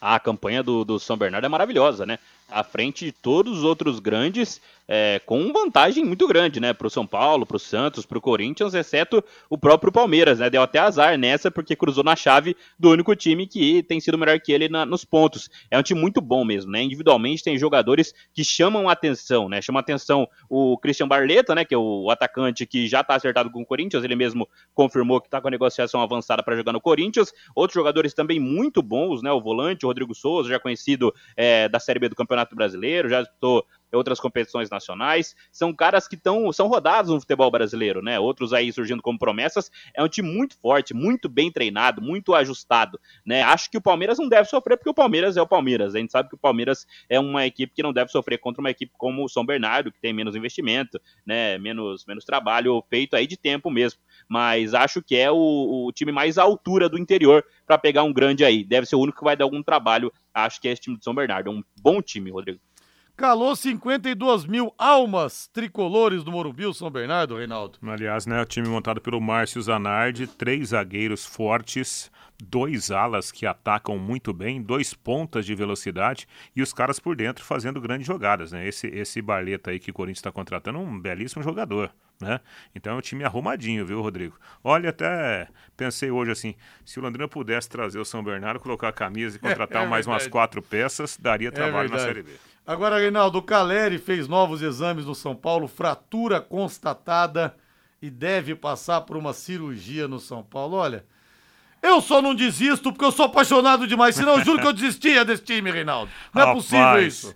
A campanha do, do São Bernardo é maravilhosa, né? À frente de todos os outros grandes é, com vantagem muito grande, né? Pro São Paulo, pro Santos, pro Corinthians, exceto o próprio Palmeiras, né? Deu até azar nessa, porque cruzou na chave do único time que tem sido melhor que ele na, nos pontos. É um time muito bom mesmo, né? Individualmente tem jogadores que chamam atenção, né? Chama atenção o Christian Barleta, né? Que é o atacante que já tá acertado com o Corinthians, ele mesmo confirmou que tá com a negociação avançada para jogar no Corinthians. Outros jogadores também muito bons, né? O volante, o Rodrigo Souza, já conhecido é, da Série B do Campeonato Brasileiro, já disputou outras competições nacionais. São caras que estão são rodados no futebol brasileiro, né? Outros aí surgindo como promessas. É um time muito forte, muito bem treinado, muito ajustado, né? Acho que o Palmeiras não deve sofrer porque o Palmeiras é o Palmeiras. A gente sabe que o Palmeiras é uma equipe que não deve sofrer contra uma equipe como o São Bernardo, que tem menos investimento, né? Menos menos trabalho feito aí de tempo mesmo. Mas acho que é o, o time mais à altura do interior para pegar um grande aí. Deve ser o único que vai dar algum trabalho. Acho que é esse time de São Bernardo. É um bom time, Rodrigo calou 52 mil almas tricolores do Morumbi, São Bernardo, Reinaldo. Aliás, né, o time montado pelo Márcio Zanardi, três zagueiros fortes, dois alas que atacam muito bem, dois pontas de velocidade e os caras por dentro fazendo grandes jogadas, né? Esse, esse Barleta aí que o Corinthians está contratando, um belíssimo jogador, né? Então é um time arrumadinho, viu, Rodrigo? Olha, até pensei hoje assim, se o Londrina pudesse trazer o São Bernardo, colocar a camisa e contratar é, é mais umas quatro peças, daria é trabalho é na Série B. Agora, Reinaldo, o Caleri fez novos exames no São Paulo, fratura constatada e deve passar por uma cirurgia no São Paulo. Olha, eu só não desisto porque eu sou apaixonado demais, senão eu juro que eu desistia desse time, Reinaldo. Não é possível isso.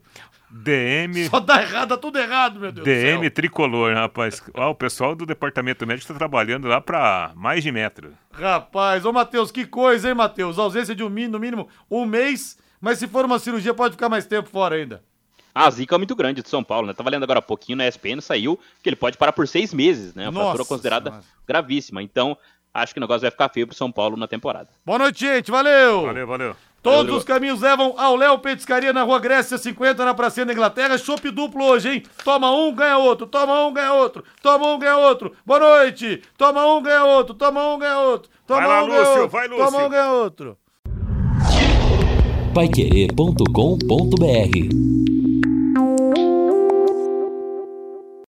DM. Só dá errado, dá tudo errado, meu Deus DM tricolor, rapaz. Ó, o pessoal do departamento médico está trabalhando lá para mais de metro. Rapaz, ô Matheus, que coisa, hein, Matheus? Ausência de um mínimo, no mínimo um mês, mas se for uma cirurgia pode ficar mais tempo fora ainda. A zica é muito grande de São Paulo, né? Tava lendo agora há pouquinho na ESPN, saiu que ele pode parar por seis meses, né? Uma fratura considerada nossa. gravíssima. Então, acho que o negócio vai ficar feio pro São Paulo na temporada. Boa noite, gente. Valeu! Valeu, valeu. Todos valeu, os caminhos levam ao Léo Petiscaria na Rua Grécia 50, na Praça da Inglaterra. Chopp duplo hoje, hein? Toma um, ganha outro. Toma um, ganha outro. Toma um, ganha outro. Boa noite. Toma um, ganha outro. Toma um, ganha outro. Toma vai um, lá, ganha Lúcio, outro. Vai, Lúcio. Toma um, ganha outro. Paiquerê.com.br